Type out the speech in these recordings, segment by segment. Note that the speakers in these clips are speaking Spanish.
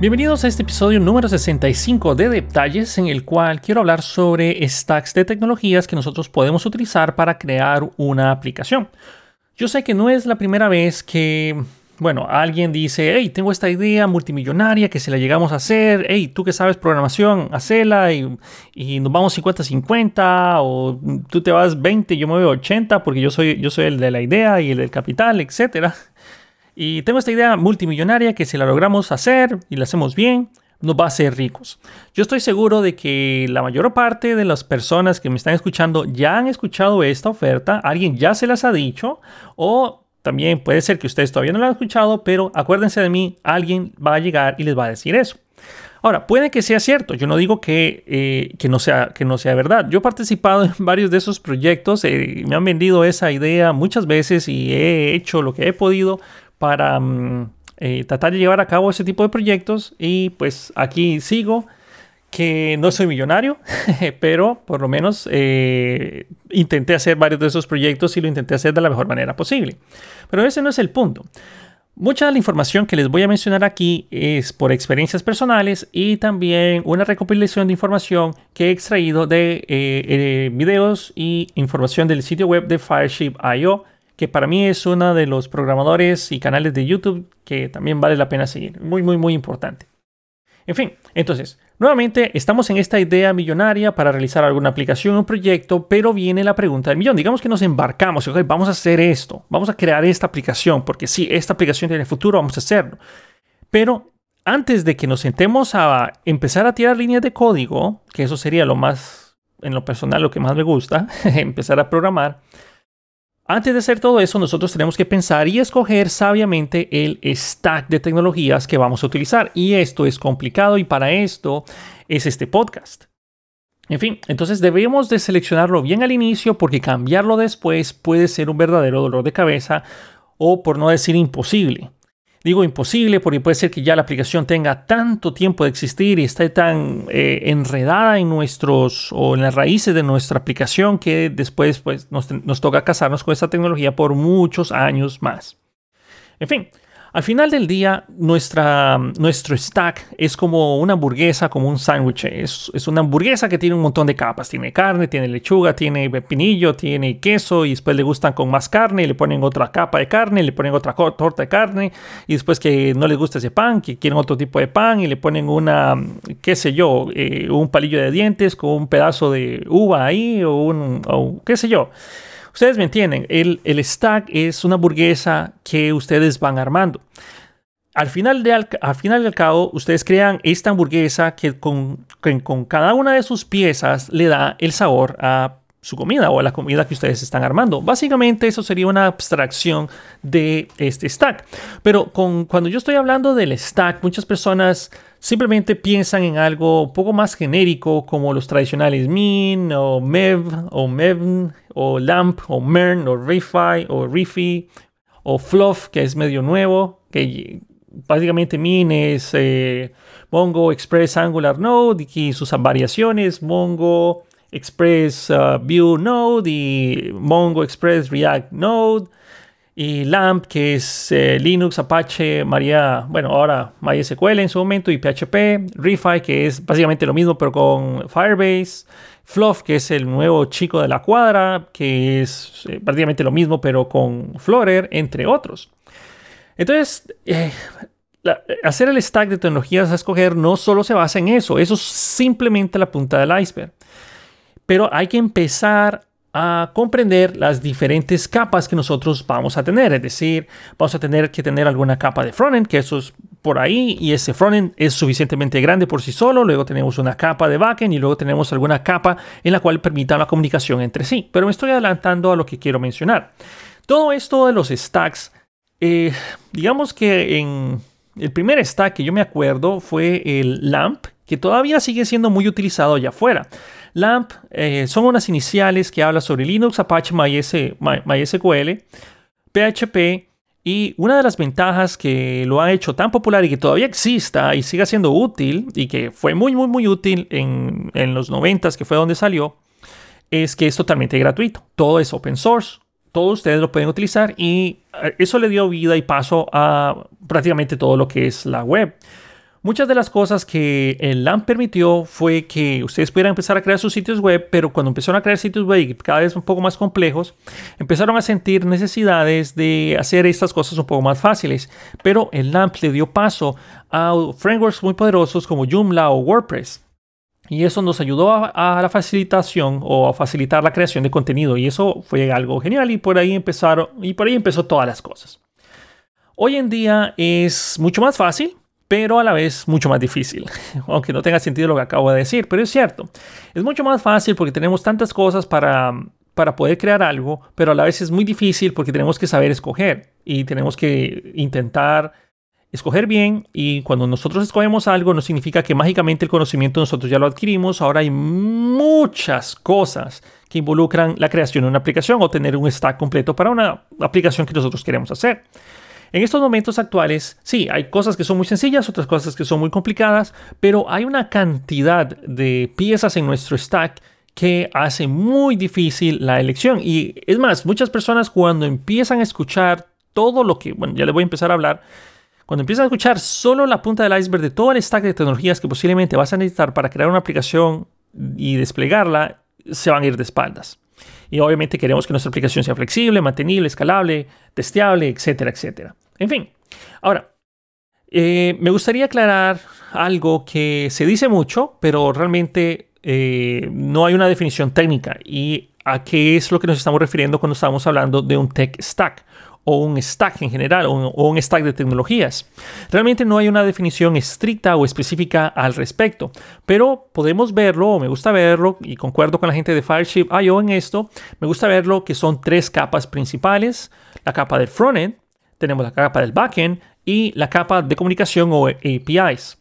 Bienvenidos a este episodio número 65 de Detalles en el cual quiero hablar sobre stacks de tecnologías que nosotros podemos utilizar para crear una aplicación. Yo sé que no es la primera vez que bueno, alguien dice, hey, tengo esta idea multimillonaria que si la llegamos a hacer, hey, tú que sabes programación, hacela y, y nos vamos 50-50 o tú te vas 20, yo me voy 80 porque yo soy, yo soy el de la idea y el del capital, etc. Y tengo esta idea multimillonaria que si la logramos hacer y la hacemos bien, nos va a hacer ricos. Yo estoy seguro de que la mayor parte de las personas que me están escuchando ya han escuchado esta oferta, alguien ya se las ha dicho o también puede ser que ustedes todavía no lo han escuchado, pero acuérdense de mí, alguien va a llegar y les va a decir eso. Ahora, puede que sea cierto, yo no digo que, eh, que, no, sea, que no sea verdad. Yo he participado en varios de esos proyectos, eh, me han vendido esa idea muchas veces y he hecho lo que he podido para mm, eh, tratar de llevar a cabo ese tipo de proyectos y pues aquí sigo que no soy millonario, pero por lo menos eh, intenté hacer varios de esos proyectos y lo intenté hacer de la mejor manera posible. Pero ese no es el punto. Mucha de la información que les voy a mencionar aquí es por experiencias personales y también una recopilación de información que he extraído de eh, eh, videos y información del sitio web de Fireship.io, que para mí es uno de los programadores y canales de YouTube que también vale la pena seguir. Muy, muy, muy importante. En fin, entonces, nuevamente estamos en esta idea millonaria para realizar alguna aplicación o proyecto, pero viene la pregunta del millón. Digamos que nos embarcamos, okay, vamos a hacer esto, vamos a crear esta aplicación, porque si esta aplicación tiene futuro, vamos a hacerlo. Pero antes de que nos sentemos a empezar a tirar líneas de código, que eso sería lo más, en lo personal, lo que más me gusta, empezar a programar, antes de hacer todo eso, nosotros tenemos que pensar y escoger sabiamente el stack de tecnologías que vamos a utilizar. Y esto es complicado y para esto es este podcast. En fin, entonces debemos de seleccionarlo bien al inicio porque cambiarlo después puede ser un verdadero dolor de cabeza o por no decir imposible. Digo imposible porque puede ser que ya la aplicación tenga tanto tiempo de existir y esté tan eh, enredada en nuestros o en las raíces de nuestra aplicación que después pues, nos, nos toca casarnos con esa tecnología por muchos años más. En fin, al final del día, nuestra, nuestro stack es como una hamburguesa, como un sándwich. Es, es, una hamburguesa que tiene un montón de capas. Tiene carne, tiene lechuga, tiene pepinillo, tiene queso y después le gustan con más carne y le ponen otra capa de carne, le ponen otra torta de carne y después que no les gusta ese pan, que quieren otro tipo de pan y le ponen una, qué sé yo, eh, un palillo de dientes con un pedazo de uva ahí o un, o qué sé yo. Ustedes me entienden, el, el stack es una hamburguesa que ustedes van armando. Al final, de, al, final del cabo, ustedes crean esta hamburguesa que con, con cada una de sus piezas le da el sabor a su comida o la comida que ustedes están armando. Básicamente eso sería una abstracción de este stack. Pero con, cuando yo estoy hablando del stack, muchas personas simplemente piensan en algo un poco más genérico como los tradicionales min o mev o mevn o lamp o mern o refi o rifi o fluff que es medio nuevo que básicamente min es eh, mongo express angular node y sus variaciones mongo express uh, view node y mongo express react node y LAMP, que es eh, Linux, Apache, María, bueno, ahora MySQL en su momento, y PHP, Refi, que es básicamente lo mismo, pero con Firebase, Fluff, que es el nuevo chico de la cuadra, que es eh, prácticamente lo mismo, pero con Flutter, entre otros. Entonces, eh, hacer el stack de tecnologías a escoger no solo se basa en eso, eso es simplemente la punta del iceberg. Pero hay que empezar a comprender las diferentes capas que nosotros vamos a tener. Es decir, vamos a tener que tener alguna capa de frontend, que eso es por ahí, y ese frontend es suficientemente grande por sí solo. Luego tenemos una capa de backend y luego tenemos alguna capa en la cual permita la comunicación entre sí. Pero me estoy adelantando a lo que quiero mencionar. Todo esto de los stacks, eh, digamos que en el primer stack que yo me acuerdo fue el LAMP, que todavía sigue siendo muy utilizado allá afuera. LAMP eh, son unas iniciales que hablan sobre Linux, Apache, MySQL, PHP y una de las ventajas que lo ha hecho tan popular y que todavía exista y siga siendo útil y que fue muy muy muy útil en, en los 90 que fue donde salió es que es totalmente gratuito. Todo es open source. Todos ustedes lo pueden utilizar y eh, eso le dio vida y paso a prácticamente todo lo que es la web. Muchas de las cosas que el LAMP permitió fue que ustedes pudieran empezar a crear sus sitios web, pero cuando empezaron a crear sitios web cada vez un poco más complejos, empezaron a sentir necesidades de hacer estas cosas un poco más fáciles. Pero el LAMP le dio paso a frameworks muy poderosos como Joomla o WordPress. Y eso nos ayudó a, la facilitación o a facilitar la creación de contenido. Y eso fue algo genial y por ahí empezaron y por ahí empezó todas las cosas. Hoy en día es mucho más fácil pero a la vez mucho más difícil, aunque no tenga sentido lo que acabo de decir, pero es cierto, es mucho más fácil porque tenemos tantas cosas para, para poder crear algo, pero a la vez es muy difícil porque tenemos que saber escoger y tenemos que intentar escoger bien. Y cuando nosotros escogemos algo no significa que mágicamente el conocimiento nosotros ya lo adquirimos, ahora hay muchas cosas que involucran la creación de una aplicación o tener un stack completo para una aplicación que nosotros queremos hacer. En estos momentos actuales, sí, hay cosas que son muy sencillas, otras cosas que son muy complicadas, pero hay una cantidad de piezas en nuestro stack que hace muy difícil la elección. Y es más, muchas personas cuando empiezan a escuchar todo lo que, bueno, ya le voy a empezar a hablar, cuando empiezan a escuchar solo la punta del iceberg de todo el stack de tecnologías que posiblemente vas a necesitar para crear una aplicación y desplegarla, se van a ir de espaldas. Y obviamente queremos que nuestra aplicación sea flexible, mantenible, escalable, testeable, etcétera, etcétera. En fin, ahora, eh, me gustaría aclarar algo que se dice mucho, pero realmente eh, no hay una definición técnica. ¿Y a qué es lo que nos estamos refiriendo cuando estamos hablando de un tech stack? O un stack en general o un, stack de tecnologías. Realmente no hay una definición estricta o específica al respecto, pero podemos verlo o me gusta verlo y concuerdo con la gente de Fireship IO en esto. Me gusta verlo que son tres capas principales, la capa del frontend, tenemos la capa del backend y la capa de comunicación o APIs.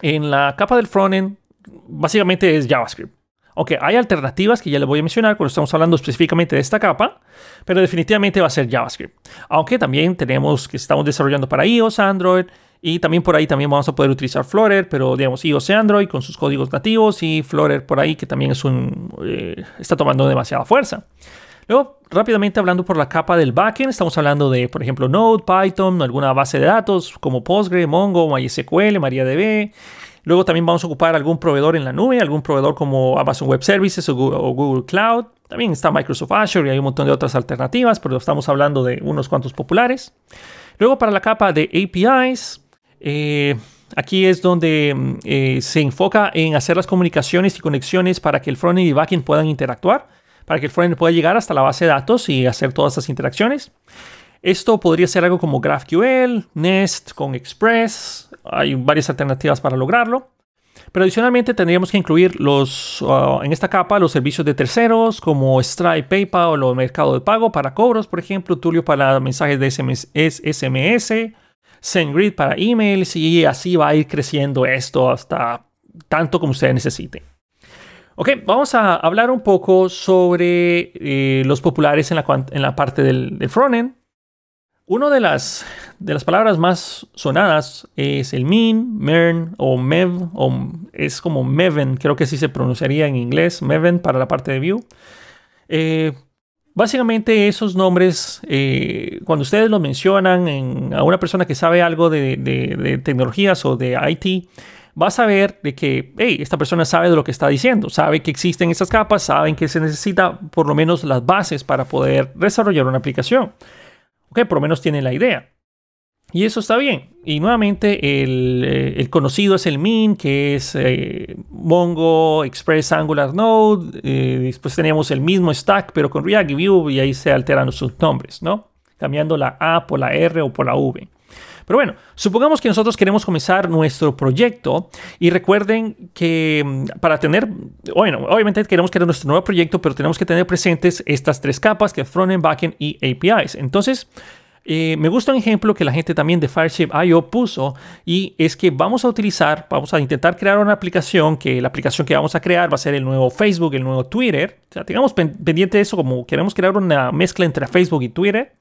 En la capa del frontend básicamente es JavaScript. Ok, hay alternativas que ya les voy a mencionar cuando estamos hablando específicamente de esta capa, pero definitivamente va a ser JavaScript. Aunque también tenemos que estamos desarrollando para iOS, Android, y también por ahí también vamos a poder utilizar Flutter, pero digamos iOS y Android con sus códigos nativos y Flutter por ahí que también es un, eh, está tomando demasiada fuerza. Luego, rápidamente hablando por la capa del backend, estamos hablando de, por ejemplo, Node, Python, alguna base de datos como Postgre, Mongo, MySQL, MariaDB. Luego también vamos a ocupar algún proveedor en la nube, algún proveedor como Amazon Web Services o Google, Cloud. También está Microsoft Azure y hay un montón de otras alternativas, pero estamos hablando de unos cuantos populares. Luego para la capa de APIs, eh, aquí es donde mm, eh, se enfoca en hacer las comunicaciones y conexiones para que el frontend y backend puedan interactuar, para que el frontend pueda llegar hasta la base de datos y hacer todas esas interacciones. Esto podría ser algo como GraphQL, Nest con Express. Hay varias alternativas para lograrlo. Pero adicionalmente tendríamos que incluir los, uh, en esta capa los servicios de terceros como Stripe, PayPal o Mercado de Pago para cobros, por ejemplo, Tulio para mensajes de SMS, SMS SendGrid para emails y así va a ir creciendo esto hasta tanto como ustedes necesiten. Ok, vamos a hablar un poco sobre eh, los populares en la, en la parte del, del frontend. Una de las, de las palabras más sonadas es el mean, mern o mev, o es como meven, creo que así se pronunciaría en inglés, meven para la parte de view. Eh, básicamente esos nombres, eh, cuando ustedes los mencionan a una persona que sabe algo de, tecnologías o de IT, va a saber de que hey, esta persona sabe de lo que está diciendo, sabe que existen esas capas, saben que se necesita por lo menos las bases para poder desarrollar una aplicación. Ok, por lo menos tiene la idea. Y eso está bien. Y nuevamente el, eh, conocido es el min, que es eh, Mongo, Express, Angular, Node. Eh, después teníamos el mismo stack, pero con React y Vue, y ahí se alteran sus nombres, ¿no? Cambiando la A por la R o por la V. Pero bueno, supongamos que nosotros queremos comenzar nuestro proyecto y recuerden que mm, para tener, bueno, obviamente queremos crear nuestro nuevo proyecto, pero tenemos que tener presentes estas tres capas que frontend, backend y APIs. Entonces, eh, me gusta un ejemplo que la gente también de Fireship.io puso y es que vamos a utilizar, vamos a intentar crear una aplicación que la aplicación que vamos a crear va a ser el nuevo Facebook, el nuevo Twitter. O sea, tengamos pendiente eso como queremos crear una mezcla entre Facebook y Twitter.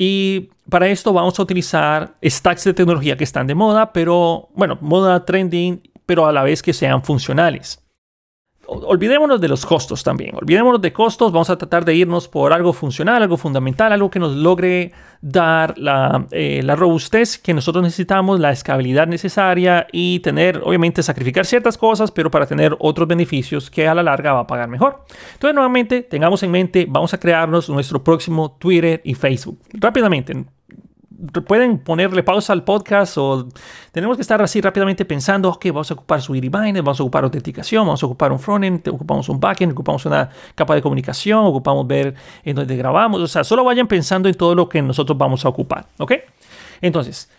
Y para esto vamos a utilizar stacks de tecnología que están de moda, pero bueno, moda trending, pero a la vez que sean funcionales. Olvidémonos de los costos también. Olvidémonos de costos. Vamos a tratar de irnos por algo funcional, algo fundamental, algo que nos logre dar la, eh, la robustez que nosotros necesitamos, la escalabilidad necesaria y tener, obviamente, sacrificar ciertas cosas, pero para tener otros beneficios que a la larga va a pagar mejor. Entonces, nuevamente, tengamos en mente, vamos a crearnos nuestro próximo Twitter y Facebook. Rápidamente, pueden ponerle pausa al podcast o tenemos que estar así rápidamente pensando, ok, vamos a ocupar su Binder, vamos a ocupar autenticación, vamos a ocupar un frontend, ocupamos un backend, ocupamos una capa de comunicación, ocupamos ver en dónde grabamos, o sea, solo vayan pensando en todo lo que nosotros vamos a ocupar, ¿ok? Entonces,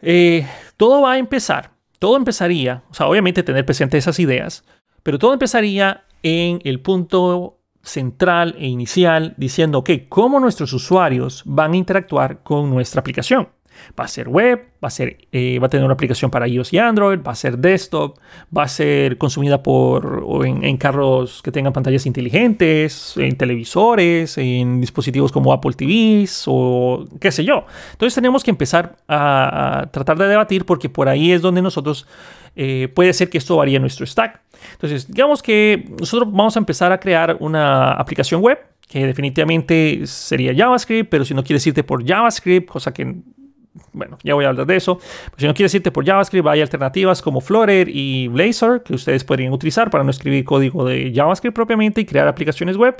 eh, todo va a empezar, todo empezaría, o sea, obviamente tener presente esas ideas, pero todo empezaría en el punto central e inicial diciendo, que cómo nuestros usuarios van a interactuar con nuestra aplicación. Va a ser web, va a, ser, eh, va a tener una aplicación para iOS y Android, va a ser desktop, va a ser consumida por, en, carros que tengan pantallas inteligentes, en televisores, en dispositivos como Apple TVs o qué sé yo. Entonces tenemos que empezar a, tratar de debatir porque por ahí es donde nosotros eh, puede ser que esto varíe nuestro stack. Entonces, digamos que nosotros vamos a empezar a crear una aplicación web que definitivamente sería JavaScript, pero si no quieres irte por JavaScript, cosa que bueno, ya voy a hablar de eso. si no quieres irte por JavaScript, hay alternativas como Flutter y Blazor que ustedes podrían utilizar para no escribir código de JavaScript propiamente y crear aplicaciones web.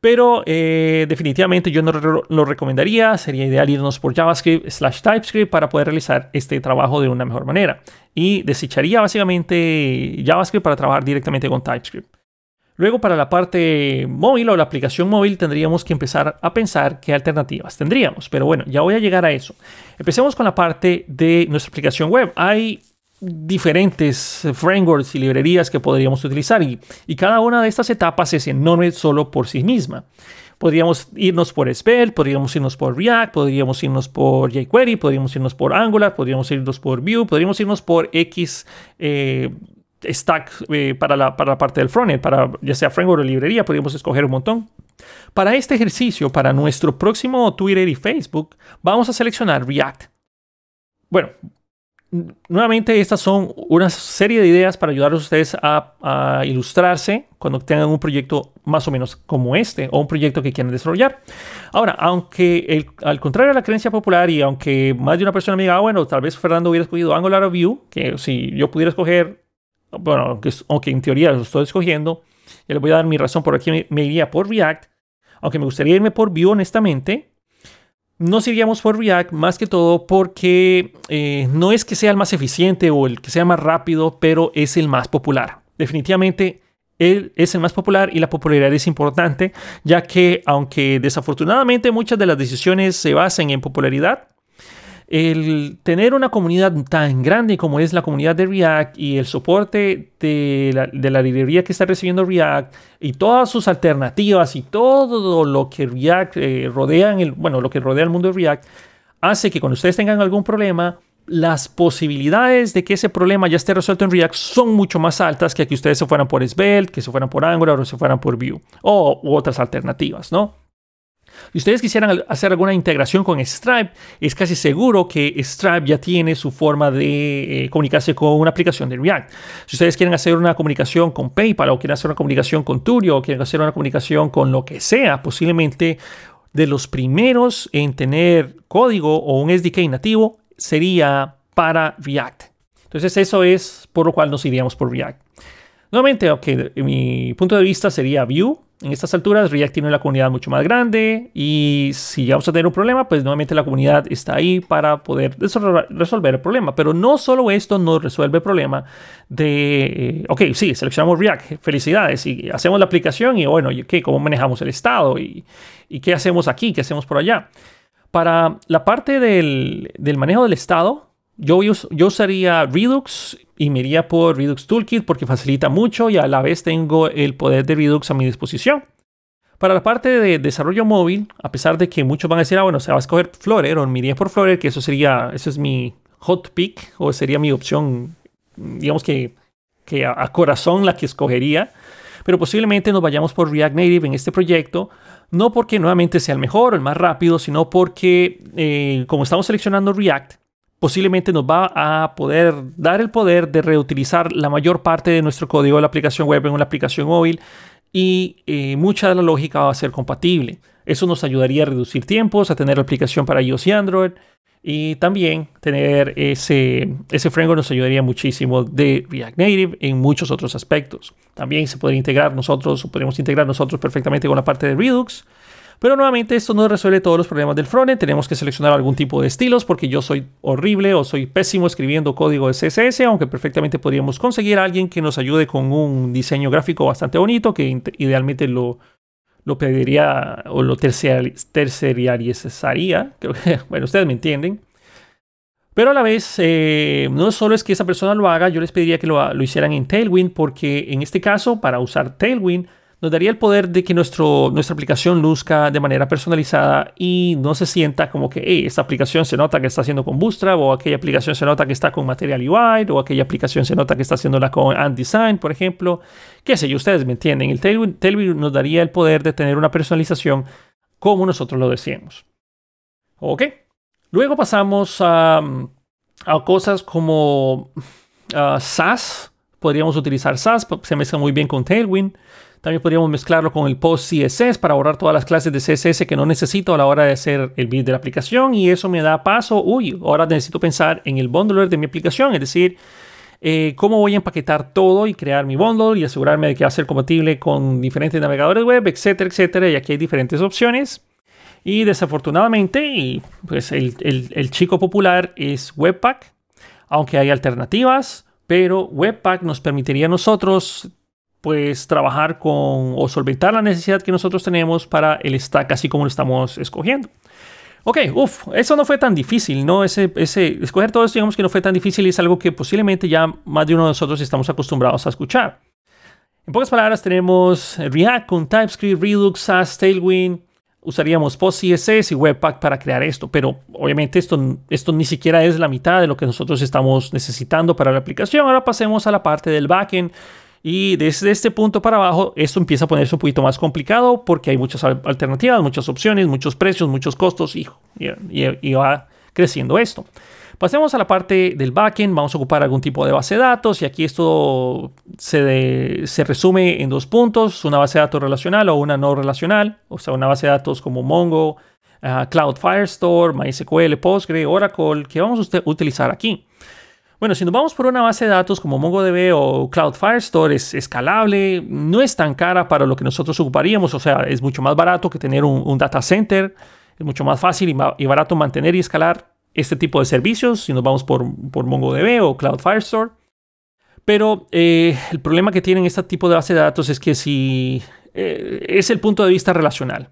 Pero eh, definitivamente yo no lo recomendaría. Sería ideal irnos por JavaScript slash TypeScript para poder realizar este trabajo de una mejor manera. Y desecharía básicamente JavaScript para trabajar directamente con TypeScript. Luego para la parte móvil o la aplicación móvil tendríamos que empezar a pensar qué alternativas tendríamos. Pero bueno, ya voy a llegar a eso. Empecemos con la parte de nuestra aplicación web. Hay diferentes frameworks y librerías que podríamos utilizar y, cada una de estas etapas es enorme solo por sí misma. Podríamos irnos por Svelte, podríamos irnos por React, podríamos irnos por jQuery, podríamos irnos por Angular, podríamos irnos por Vue, podríamos irnos por X eh, stack eh, para, la, para la parte del frontend, para ya sea framework o librería, podríamos escoger un montón. Para este ejercicio, para nuestro próximo Twitter y Facebook, vamos a seleccionar React. Bueno, nuevamente estas son una serie de ideas para ayudar a ustedes a, ilustrarse cuando tengan un proyecto más o menos como este o un proyecto que quieran desarrollar. Ahora, aunque al contrario de la creencia popular y aunque más de una persona me diga, ah, bueno, tal vez Fernando hubiera escogido Angular o Vue, que si yo pudiera escoger bueno, aunque, en teoría lo estoy escogiendo, ya les voy a dar mi razón por aquí me, iría por React, aunque me gustaría irme por Vue honestamente, nos iríamos por React más que todo porque eh, no es que sea el más eficiente o el que sea más rápido, pero es el más popular. Definitivamente él es el más popular y la popularidad es importante, ya que aunque desafortunadamente muchas de las decisiones se basan en popularidad, el tener una comunidad tan grande como es la comunidad de React y el soporte de la, librería que está recibiendo React y todas sus alternativas y todo lo que React eh, rodea en el, bueno, lo que rodea el mundo de React hace que cuando ustedes tengan algún problema, las posibilidades de que ese problema ya esté resuelto en React son mucho más altas que que ustedes se fueran por Svelte, que se fueran por Angular o se fueran por Vue o otras alternativas, ¿no? Si ustedes quisieran hacer alguna integración con Stripe, es casi seguro que Stripe ya tiene su forma de eh, comunicarse con una aplicación de React. Si ustedes quieren hacer una comunicación con PayPal o quieren hacer una comunicación con Turio o quieren hacer una comunicación con lo que sea, posiblemente de los primeros en tener código o un SDK nativo sería para React. Entonces eso es por lo cual nos iríamos por React. Nuevamente, mi punto de vista sería Vue, en estas alturas React tiene una comunidad mucho más grande y si vamos a tener un problema, pues nuevamente la comunidad está ahí para poder resolver el problema. Pero no solo esto nos resuelve el problema de, eh, ok, sí, seleccionamos React, felicidades, y hacemos la aplicación y bueno, ¿qué? ¿Cómo manejamos el estado? ¿Y, y qué hacemos aquí? ¿Qué hacemos por allá? Para la parte del, del manejo del estado, yo, usaría Redux y me iría por Redux Toolkit porque facilita mucho y a la vez tengo el poder de Redux a mi disposición. Para la parte de desarrollo móvil, a pesar de que muchos van a decir, ah, bueno, se va a escoger Flutter o me iría por Flutter, que eso sería, eso es mi hot pick o sería mi opción, digamos que, que a, corazón la que escogería. Pero posiblemente nos vayamos por React Native en este proyecto, no porque nuevamente sea el mejor o el más rápido, sino porque eh, como estamos seleccionando React, posiblemente nos va a poder dar el poder de reutilizar la mayor parte de nuestro código de la aplicación web en una aplicación móvil y eh, mucha de la lógica va a ser compatible. Eso nos ayudaría a reducir tiempos, a tener aplicación para iOS y Android y también tener ese, ese framework nos ayudaría muchísimo de React Native en muchos otros aspectos. También se podría integrar nosotros, o podemos integrar nosotros perfectamente con la parte de Redux pero nuevamente esto no resuelve todos los problemas del frontend. Tenemos que seleccionar algún tipo de estilos porque yo soy horrible o soy pésimo escribiendo código de CSS, aunque perfectamente podríamos conseguir a alguien que nos ayude con un diseño gráfico bastante bonito que idealmente lo, lo pediría o lo terciarizaría. Bueno, ustedes me entienden. Pero a la vez, eh, no solo es que esa persona lo haga, yo les pediría que lo, lo hicieran en Tailwind, porque en este caso, para usar Tailwind, nos daría el poder de que nuestro, nuestra aplicación luzca de manera personalizada y no se sienta como que esta aplicación se nota que está haciendo con Bootstrap o aquella aplicación se nota que está con Material UI o aquella aplicación se nota que está haciéndola con AndDesign, por ejemplo. Qué sé yo, ustedes me entienden. El Tailwind, nos daría el poder de tener una personalización como nosotros lo deseamos. ¿Ok? Luego pasamos a, a cosas como uh, SAS. Podríamos utilizar SAS, se mezcla muy bien con Tailwind. También podríamos mezclarlo con el post CSS para borrar todas las clases de CSS que no necesito a la hora de hacer el build de la aplicación. Y eso me da paso, uy, ahora necesito pensar en el bundler de mi aplicación, es decir, eh, cómo voy a empaquetar todo y crear mi bundle y asegurarme de que va a ser compatible con diferentes navegadores web, etcétera, etcétera. Y aquí hay diferentes opciones. Y desafortunadamente, pues el, el chico popular es Webpack, aunque hay alternativas, pero Webpack nos permitiría a nosotros pues trabajar con o solventar la necesidad que nosotros tenemos para el stack así como lo estamos escogiendo. Ok, uff, eso no fue tan difícil, ¿no? Ese, ese, escoger todo esto, digamos que no fue tan difícil es algo que posiblemente ya más de uno de nosotros estamos acostumbrados a escuchar. En pocas palabras, tenemos React con TypeScript, Redux, SAS, Tailwind. Usaríamos PostCSS y Webpack para crear esto, pero obviamente esto, esto ni siquiera es la mitad de lo que nosotros estamos necesitando para la aplicación. Ahora pasemos a la parte del backend y desde este punto para abajo, esto empieza a ponerse un poquito más complicado porque hay muchas alternativas, muchas opciones, muchos precios, muchos costos y, y, va creciendo esto. Pasemos a la parte del backend, vamos a ocupar algún tipo de base de datos y aquí esto se, resume en dos puntos, una base de datos relacional o una no relacional, o sea, una base de datos como Mongo, uh, Cloud Firestore, MySQL, Postgre, Oracle, que vamos a utilizar aquí. Bueno, si nos vamos por una base de datos como MongoDB o Cloud Firestore, es escalable, no es tan cara para lo que nosotros ocuparíamos, o sea, es mucho más barato que tener un, data center, es mucho más fácil y, barato mantener y escalar este tipo de servicios si nos vamos por, por MongoDB o Cloud Firestore. Pero eh, el problema que tienen este tipo de base de datos es que si eh, es el punto de vista relacional.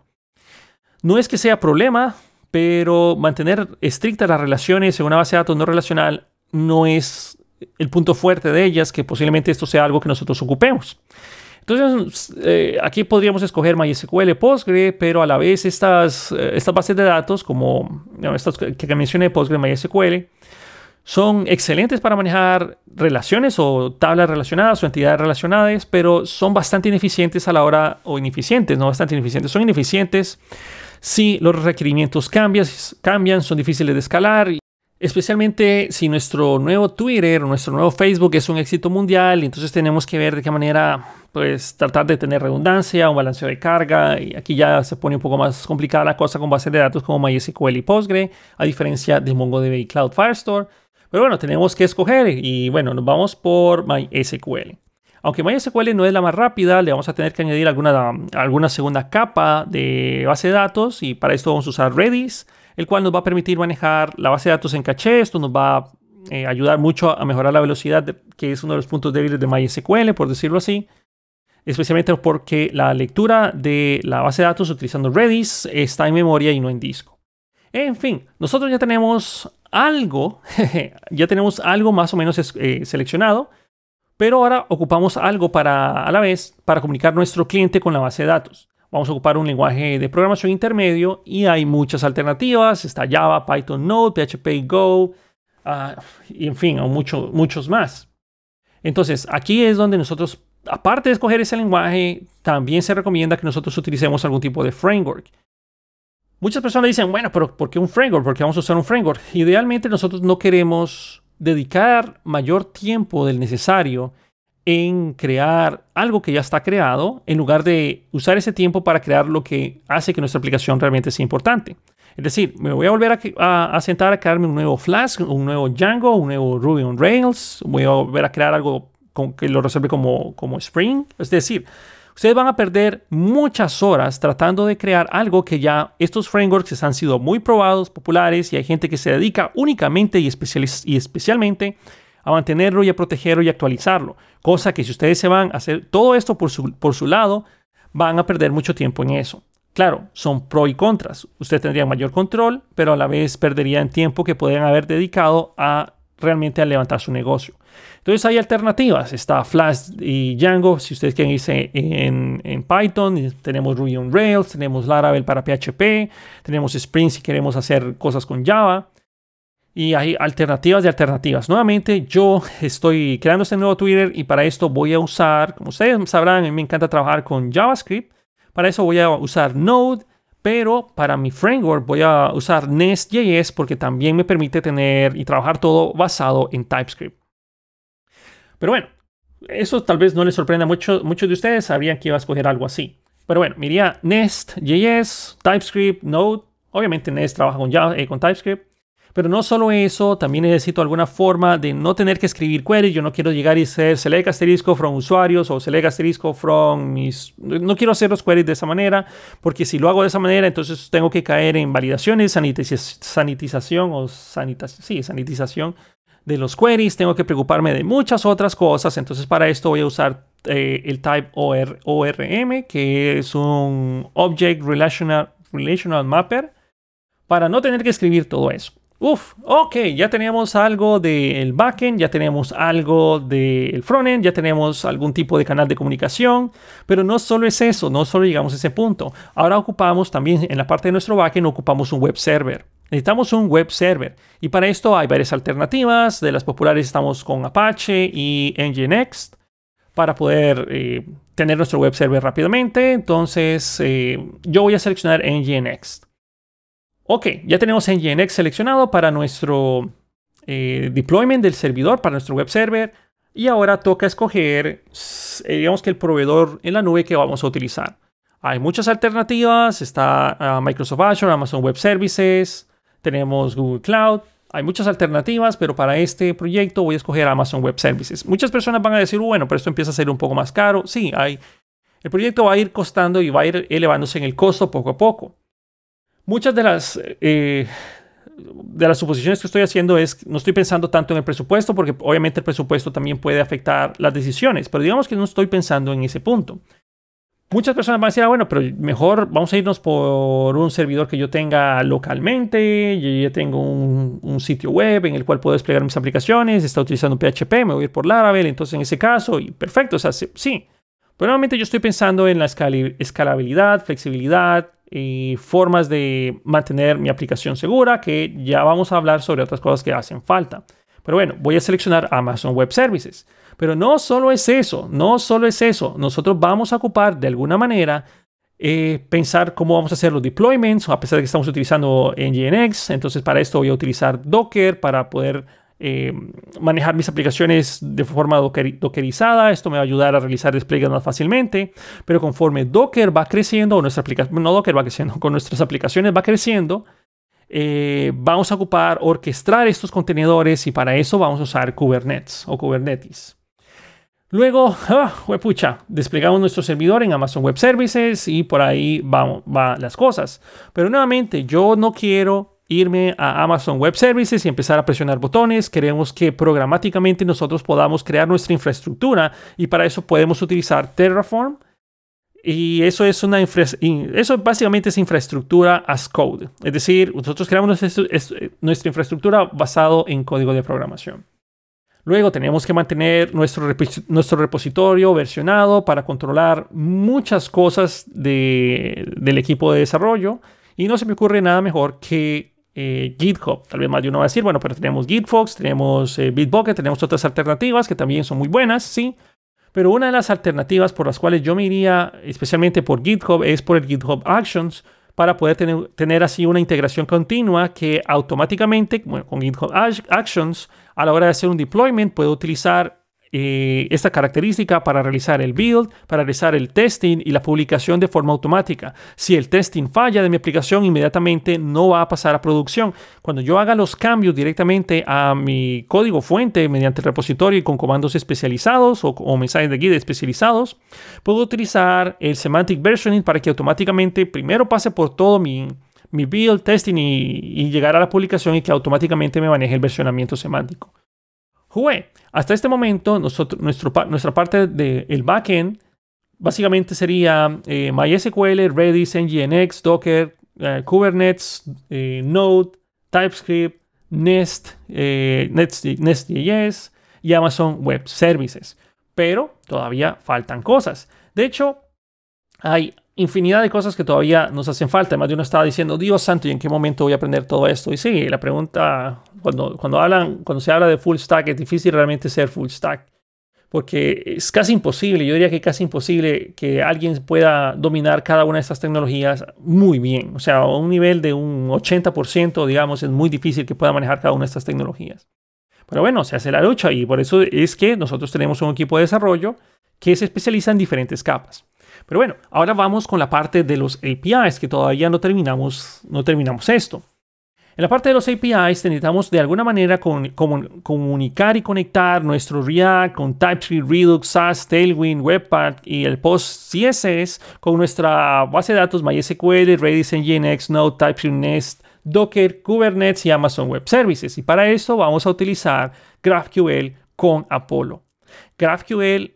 No es que sea problema, pero mantener estrictas las relaciones en una base de datos no relacional no es el punto fuerte de ellas, que posiblemente esto sea algo que nosotros ocupemos. Entonces, eh, aquí podríamos escoger MySQL, Postgre, pero a la vez estas, eh, estas bases de datos, como estas que mencioné, Postgre, MySQL, son excelentes para manejar relaciones o tablas relacionadas o entidades relacionadas, pero son bastante ineficientes a la hora, o ineficientes, no bastante ineficientes, son ineficientes si los requerimientos cambian, cambian son difíciles de escalar Especialmente si nuestro nuevo Twitter o nuestro nuevo Facebook es un éxito mundial, entonces tenemos que ver de qué manera pues tratar de tener redundancia, un balanceo de carga, y aquí ya se pone un poco más complicada la cosa con bases de datos como MySQL y Postgre, a diferencia de MongoDB y Cloud Firestore. Pero bueno, tenemos que escoger y bueno, nos vamos por MySQL. Aunque MySQL no es la más rápida, le vamos a tener que añadir alguna, alguna segunda capa de base de datos y para esto vamos a usar Redis el cual nos va a permitir manejar la base de datos en caché. Esto nos va a eh, ayudar mucho a mejorar la velocidad, que es uno de los puntos débiles de MySQL, por decirlo así. Especialmente porque la lectura de la base de datos utilizando Redis está en memoria y no en disco. En fin, nosotros ya tenemos algo, ya tenemos algo más o menos eh, seleccionado, pero ahora ocupamos algo para, a la vez para comunicar nuestro cliente con la base de datos. Vamos a ocupar un lenguaje de programación intermedio y hay muchas alternativas. Está Java, Python, Node, PHP Go, ah, y en fin, muchos más. Entonces, aquí es donde nosotros, aparte de escoger ese lenguaje, también se recomienda que nosotros utilicemos algún tipo de framework. Muchas personas dicen, bueno, pero ¿por qué un framework? ¿Por qué vamos a usar un framework? Idealmente nosotros no queremos dedicar mayor tiempo del necesario en crear algo que ya está creado en lugar de usar ese tiempo para crear lo que hace que nuestra aplicación realmente sea importante. Es decir, me voy a volver a, sentar a crearme un nuevo Flask, un nuevo Django, un nuevo Ruby on Rails, voy a volver a crear algo que lo resuelve como, como Spring. Es decir, ustedes van a perder muchas horas tratando de crear algo que ya estos frameworks han sido muy probados, populares y hay gente que se dedica únicamente y, y especialmente a mantenerlo y a protegerlo y actualizarlo. Cosa que si ustedes se van a hacer todo esto por su, por su lado, van a perder mucho tiempo en eso. Claro, son pro y contras. Usted tendría mayor control, pero a la vez perderían tiempo que podrían haber dedicado a realmente a levantar su negocio. Entonces hay alternativas. Está Flash y Django, si ustedes quieren irse en, en Python. Tenemos Ruby on Rails, tenemos Laravel para PHP, tenemos Spring si queremos hacer cosas con Java. Y hay alternativas de alternativas. Nuevamente, yo estoy creando este nuevo Twitter y para esto voy a usar, como ustedes sabrán, a mí me encanta trabajar con JavaScript. Para eso voy a usar Node, pero para mi framework voy a usar Nest.js porque también me permite tener y trabajar todo basado en TypeScript. Pero bueno, eso tal vez no les sorprenda a muchos, de ustedes, sabrían que iba a escoger algo así. Pero bueno, miría Nest.js, TypeScript, Node. Obviamente Nest trabaja con, eh, con TypeScript. Pero no solo eso, también necesito alguna forma de no tener que escribir queries. Yo no quiero llegar y ser select asterisco from usuarios o select asterisco from mis... No quiero hacer los queries de esa manera, porque si lo hago de esa manera, entonces tengo que caer en validaciones, sanitización o sanitización, sí, sanitización de los queries. Tengo que preocuparme de muchas otras cosas. Entonces para esto voy a usar eh, el type ORM, que es un Object Relational, Relational Mapper, para no tener que escribir todo eso. Uf, ok, ya tenemos algo del backend, ya tenemos algo del frontend, ya tenemos algún tipo de canal de comunicación, pero no solo es eso, no solo llegamos a ese punto. Ahora ocupamos también en la parte de nuestro backend, ocupamos un web server. Necesitamos un web server y para esto hay varias alternativas. De las populares estamos con Apache y Nginx para poder eh, tener nuestro web server rápidamente. Entonces eh, yo voy a seleccionar Nginx. Ok, ya tenemos Nginx seleccionado para nuestro eh, deployment del servidor, para nuestro web server. Y ahora toca escoger, eh, digamos que el proveedor en la nube que vamos a utilizar. Hay muchas alternativas, está ah, Microsoft Azure, Amazon Web Services, tenemos Google Cloud, hay muchas alternativas, pero para este proyecto voy a escoger Amazon Web Services. Muchas personas van a decir, bueno, pero esto empieza a ser un poco más caro. Sí, hay, el proyecto va a ir costando y va a ir elevándose en el costo poco a poco. Muchas de las, eh, de las suposiciones que estoy haciendo es, no estoy pensando tanto en el presupuesto, porque obviamente el presupuesto también puede afectar las decisiones, pero digamos que no estoy pensando en ese punto. Muchas personas van a decir, ah, bueno, pero mejor vamos a irnos por un servidor que yo tenga localmente, yo ya tengo un, un, sitio web en el cual puedo desplegar mis aplicaciones, está utilizando PHP, me voy a ir por Laravel, entonces en ese caso, y perfecto, o sea, sí. Pero nuevamente yo estoy pensando en la escalabilidad, flexibilidad, y formas de mantener mi aplicación segura, que ya vamos a hablar sobre otras cosas que hacen falta. Pero bueno, voy a seleccionar Amazon Web Services. Pero no solo es eso, no solo es eso. Nosotros vamos a ocupar de alguna manera eh, pensar cómo vamos a hacer los deployments, a pesar de que estamos utilizando Nginx. Entonces para esto voy a utilizar Docker para poder eh, manejar mis aplicaciones de forma dockerizada. Esto me va a ayudar a realizar despliegues más fácilmente. Pero conforme Docker va creciendo, o nuestra aplicación, no Docker va creciendo, con nuestras aplicaciones va creciendo, eh, vamos a ocupar orquestar estos contenedores y para eso vamos a usar Kubernetes o Kubernetes. Luego, ah, desplegamos nuestro servidor en Amazon Web Services y por ahí van va las cosas. Pero nuevamente, yo no quiero irme a Amazon Web Services y empezar a presionar botones. Queremos que programáticamente nosotros podamos crear nuestra infraestructura y para eso podemos utilizar Terraform. Y eso es una eso básicamente es infraestructura as code. Es decir, nosotros creamos nuestra infraestructura basado en código de programación. Luego tenemos que mantener nuestro, nuestro repositorio versionado para controlar muchas cosas del equipo de desarrollo. Y no se me ocurre nada mejor que eh, GitHub. Tal vez más de uno va a decir, bueno, pero tenemos GitFox, tenemos eh, Bitbucket, tenemos otras alternativas que también son muy buenas, sí. Pero una de las alternativas por las cuales yo me iría especialmente por GitHub es por el GitHub Actions, para poder tener, tener, así una integración continua que automáticamente, con GitHub Actions, a la hora de hacer un deployment, puede utilizar eh, esta característica para realizar el build, para realizar el testing y la publicación de forma automática. Si el testing falla de mi aplicación, inmediatamente no va a pasar a producción. Cuando yo haga los cambios directamente a mi código fuente mediante el repositorio y con comandos especializados o, mensajes de guía especializados, puedo utilizar el semantic versioning para que automáticamente primero pase por todo mi, mi build, testing y, y llegar a la publicación y que automáticamente me maneje el versionamiento semántico. Hasta este momento, nuestra parte del backend básicamente sería eh, MySQL, Redis, Nginx, Docker, eh, Kubernetes, eh, Node, TypeScript, Nest, Nest.js y Amazon Web Services. Pero todavía faltan cosas. De hecho, hay infinidad de cosas que todavía nos hacen falta. Además de uno estaba diciendo, Dios santo, ¿y en qué momento voy a aprender todo esto? Y sí, la pregunta, cuando, cuando, hablan, cuando se habla de full stack, es difícil realmente ser full stack. Porque es casi imposible, yo diría que es casi imposible que alguien pueda dominar cada una de estas tecnologías muy bien. O sea, a un nivel de un 80%, digamos, es muy difícil que pueda manejar cada una de estas tecnologías. Pero bueno, se hace la lucha y por eso es que nosotros tenemos un equipo de desarrollo que se especializa en diferentes capas. Pero bueno, ahora vamos con la parte de los APIs, que todavía no terminamos, no terminamos esto. En la parte de los APIs necesitamos de alguna manera comunicar y conectar nuestro React con TypeScript, Redux, SAS, Tailwind, Webpack y el PostCSS con nuestra base de datos MySQL, Redis, Nginx, Node, TypeScript, Nest, Docker, Kubernetes y Amazon Web Services. Y para eso vamos a utilizar GraphQL con Apollo. GraphQL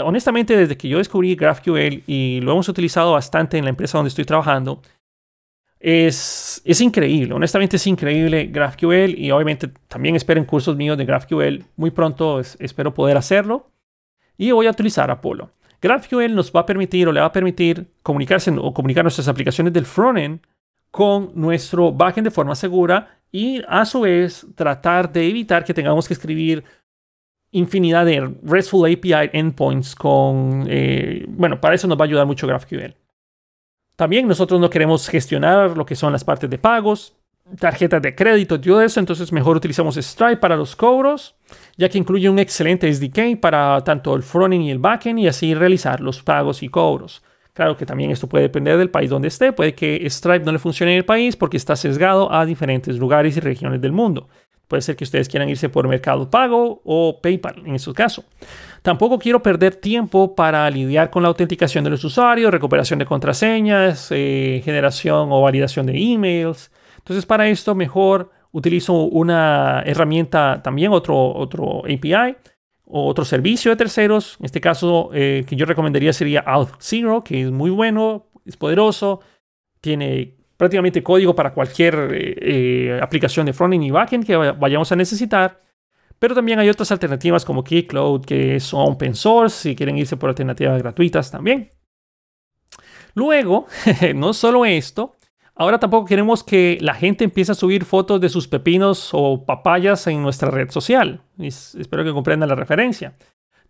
honestamente, desde que yo descubrí GraphQL y lo hemos utilizado bastante en la empresa donde estoy trabajando, es, es increíble. Honestamente, es increíble GraphQL y obviamente también esperen cursos míos de GraphQL. Muy pronto espero poder hacerlo y voy a utilizar Apollo. GraphQL nos va a permitir o le va a permitir comunicarse o comunicar nuestras aplicaciones del frontend con nuestro backend de forma segura y a su vez tratar de evitar que tengamos que escribir infinidad de RESTful API endpoints con, eh, bueno, para eso nos va a ayudar mucho GraphQL. También nosotros no queremos gestionar lo que son las partes de pagos, tarjetas de crédito todo eso, entonces mejor utilizamos Stripe para los cobros, ya que incluye un excelente SDK para tanto el frontend y el backend y así realizar los pagos y cobros. Claro que también esto puede depender del país donde esté, puede que Stripe no le funcione en el país porque está sesgado a diferentes lugares y regiones del mundo. Puede ser que ustedes quieran irse por Mercado Pago o PayPal en su caso. Tampoco quiero perder tiempo para lidiar con la autenticación de los usuarios, recuperación de contraseñas, eh, generación o validación de emails. Entonces, para esto, mejor utilizo una herramienta también, otro, otro API o otro servicio de terceros. En este caso, eh, que yo recomendaría sería Auth0, que es muy bueno, es poderoso, tiene prácticamente código para cualquier eh, eh, aplicación de frontend y backend que vayamos a necesitar. Pero también hay otras alternativas como Keycloud que son open source si quieren irse por alternativas gratuitas también. Luego, no solo esto, ahora tampoco queremos que la gente empiece a subir fotos de sus pepinos o papayas en nuestra red social. espero que comprendan la referencia.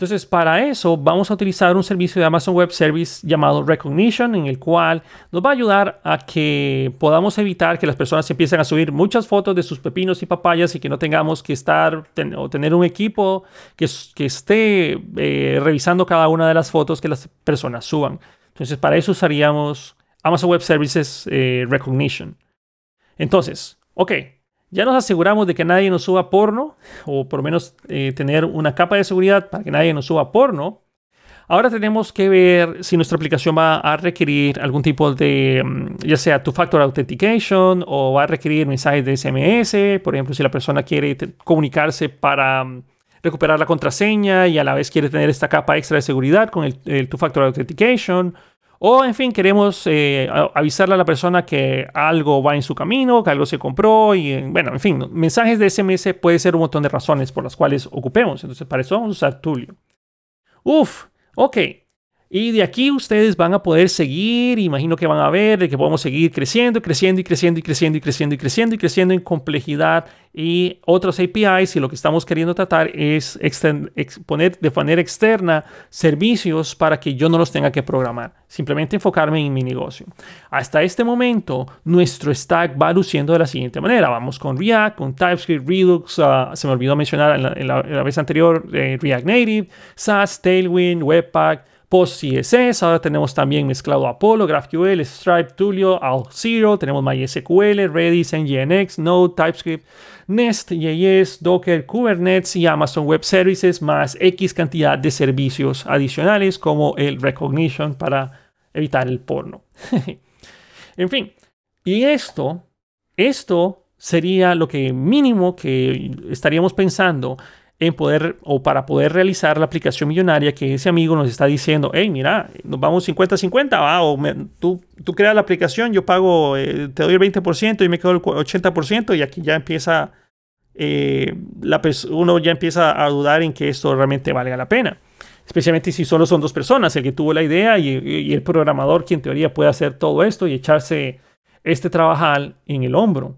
Entonces, para eso vamos a utilizar un servicio de Amazon Web Service llamado Recognition, en el cual nos va a ayudar a que podamos evitar que las personas empiecen a subir muchas fotos de sus pepinos y papayas y que no tengamos que estar o tener un equipo que, esté eh, revisando cada una de las fotos que las personas suban. Entonces, para eso usaríamos Amazon Web Services eh, Recognition. Entonces, ok, ya nos aseguramos de que nadie nos suba porno, o por lo menos eh, tener una capa de seguridad para que nadie nos suba porno. Ahora tenemos que ver si nuestra aplicación va a requerir algún tipo de, mm, ya sea two-factor authentication o va a requerir mensajes de SMS. Por ejemplo, si la persona quiere comunicarse para mm, recuperar la contraseña y a la vez quiere tener esta capa extra de seguridad con el, two-factor authentication. O, en fin, queremos eh, avisarle a la persona que algo va en su camino, que algo se compró y, bueno, en fin, mensajes de SMS puede ser un montón de razones por las cuales ocupemos. Entonces, para eso vamos a usar Tulio. Uf, ok. Y de aquí ustedes van a poder seguir, imagino que van a ver de que podemos seguir creciendo, creciendo y creciendo y creciendo y creciendo y creciendo en complejidad y otros APIs y lo que estamos queriendo tratar es poner de manera externa servicios para que yo no los tenga que programar, simplemente enfocarme en mi negocio. Hasta este momento, nuestro stack va luciendo de la siguiente manera. Vamos con React, con TypeScript, Redux, ah, se me olvidó mencionar en la, vez anterior eh, React Native, SAS, Tailwind, Webpack, PostCSS, ahora tenemos también mezclado Apollo, GraphQL, Stripe, Tulio, Alt0, tenemos MySQL, Redis, Nginx, Node, TypeScript, Nest.js, Docker, Kubernetes y Amazon Web Services, más X cantidad de servicios adicionales como el Recognition para evitar el porno. en fin, y esto, esto sería lo que mínimo que estaríamos pensando en poder o para poder realizar la aplicación millonaria que ese amigo nos está diciendo, hey, mira, nos vamos 50-50, va, o tú, tú creas la aplicación, yo pago, eh, te doy el 20% y me quedo el 80% y aquí ya empieza, eh, la uno ya empieza a dudar en que esto realmente valga la pena. Especialmente si solo son dos personas, el que tuvo la idea y, y el programador, quien en teoría puede hacer todo esto y echarse este trabajar en el hombro.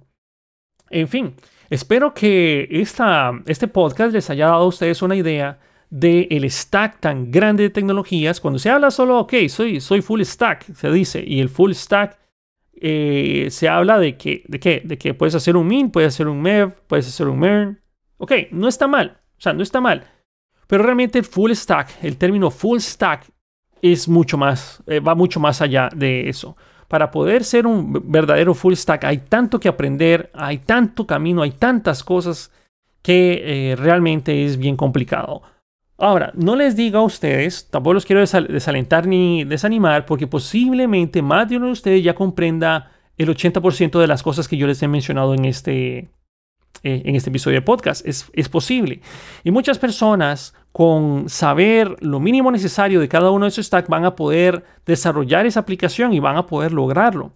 En fin, Espero que esta, este podcast les haya dado a ustedes una idea del el stack tan grande de tecnologías. Cuando se habla solo, ok, soy, soy full stack, se dice, y el full stack eh, se habla de que, de, qué, de que puedes hacer un min, puedes hacer un mev, puedes hacer un mern. Ok, no está mal, o sea, no está mal. Pero realmente full stack, el término full stack es mucho más, eh, va mucho más allá de eso para poder ser un verdadero full stack hay tanto que aprender, hay tanto camino, hay tantas cosas que eh, realmente es bien complicado. Ahora, no les digo a ustedes, tampoco los quiero desalentar ni desanimar, porque posiblemente más de uno de ustedes ya comprenda el 80% de las cosas que yo les he mencionado en este, eh, en este episodio de podcast. Es, es posible. Y muchas personas con saber lo mínimo necesario de cada uno de esos stacks van a poder desarrollar esa aplicación y van a poder lograrlo.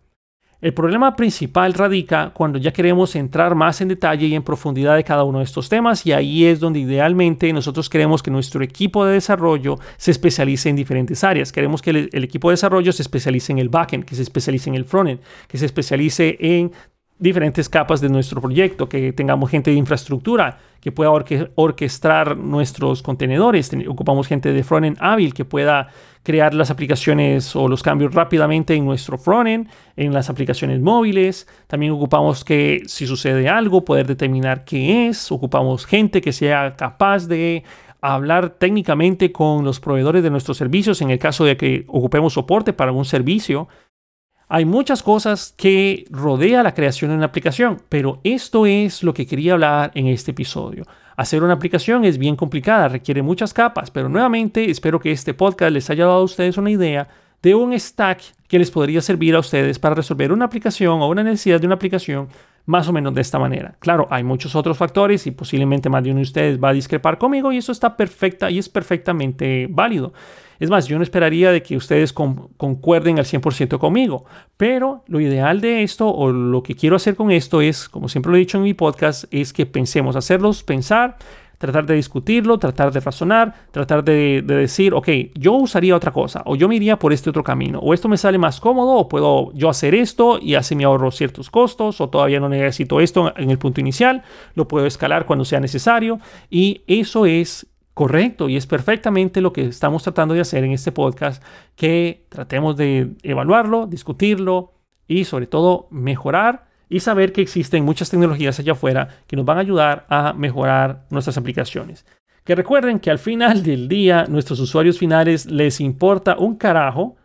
El problema principal radica cuando ya queremos entrar más en detalle y en profundidad de cada uno de estos temas y ahí es donde idealmente nosotros queremos que nuestro equipo de desarrollo se especialice en diferentes áreas. Queremos que el, equipo de desarrollo se especialice en el backend, que se especialice en el frontend, que se especialice en diferentes capas de nuestro proyecto, que tengamos gente de infraestructura que pueda orquestar nuestros contenedores, ocupamos gente de frontend hábil que pueda crear las aplicaciones o los cambios rápidamente en nuestro frontend, en las aplicaciones móviles. También ocupamos que si sucede algo, poder determinar qué es. Ocupamos gente que sea capaz de hablar técnicamente con los proveedores de nuestros servicios en el caso de que ocupemos soporte para algún servicio. Hay muchas cosas que rodea la creación de una aplicación, pero esto es lo que quería hablar en este episodio. Hacer una aplicación es bien complicada, requiere muchas capas, pero nuevamente espero que este podcast les haya dado a ustedes una idea de un stack que les podría servir a ustedes para resolver una aplicación o una necesidad de una aplicación más o menos de esta manera. Claro, hay muchos otros factores y posiblemente más de uno de ustedes va a discrepar conmigo y eso está perfecta y es perfectamente válido. Es más, yo no esperaría de que ustedes concuerden al 100% conmigo, pero lo ideal de esto o lo que quiero hacer con esto es, como siempre lo he dicho en mi podcast, es que pensemos, hacerlos pensar, tratar de discutirlo, tratar de razonar, tratar de, decir, ok, yo usaría otra cosa, o yo me iría por este otro camino, o esto me sale más cómodo, o puedo yo hacer esto y así me ahorro ciertos costos, o todavía no necesito esto en el punto inicial, lo puedo escalar cuando sea necesario, y eso es correcto y es perfectamente lo que estamos tratando de hacer en este podcast, que tratemos de evaluarlo, discutirlo y sobre todo mejorar y saber que existen muchas tecnologías allá afuera que nos van a ayudar a mejorar nuestras aplicaciones. Que recuerden que al final del día nuestros usuarios finales les importa un carajo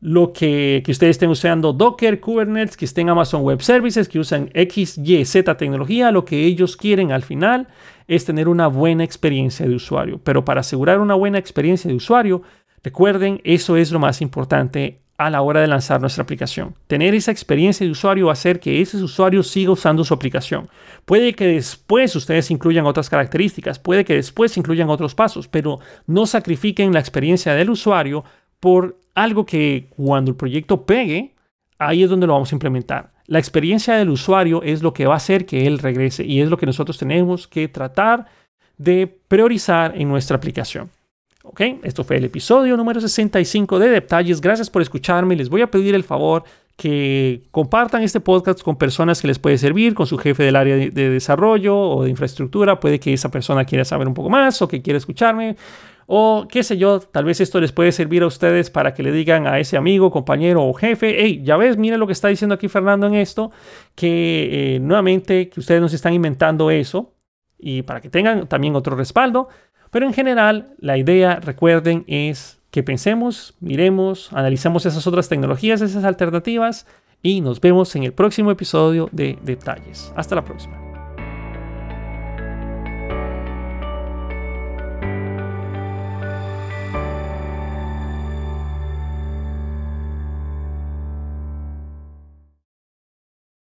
lo que, que ustedes estén usando Docker, Kubernetes, que estén Amazon Web Services, que usan X, Y, Z tecnología, lo que ellos quieren al final es tener una buena experiencia de usuario. Pero para asegurar una buena experiencia de usuario, recuerden, eso es lo más importante a la hora de lanzar nuestra aplicación. Tener esa experiencia de usuario va a hacer que ese usuario siga usando su aplicación. Puede que después ustedes incluyan otras características, puede que después incluyan otros pasos, pero no sacrifiquen la experiencia del usuario por algo que cuando el proyecto pegue, ahí es donde lo vamos a implementar. La experiencia del usuario es lo que va a hacer que él regrese y es lo que nosotros tenemos que tratar de priorizar en nuestra aplicación. ¿Ok? Esto fue el episodio número 65 de Detalles. Gracias por escucharme. Les voy a pedir el favor que compartan este podcast con personas que les puede servir, con su jefe del área de, desarrollo o de infraestructura. Puede que esa persona quiera saber un poco más o que quiera escucharme. O qué sé yo, tal vez esto les puede servir a ustedes para que le digan a ese amigo, compañero o jefe, hey, ya ves, mire lo que está diciendo aquí Fernando en esto, que eh, nuevamente que ustedes nos están inventando eso y para que tengan también otro respaldo. Pero en general, la idea, recuerden, es que pensemos, miremos, analicemos esas otras tecnologías, esas alternativas y nos vemos en el próximo episodio de Detalles. Hasta la próxima.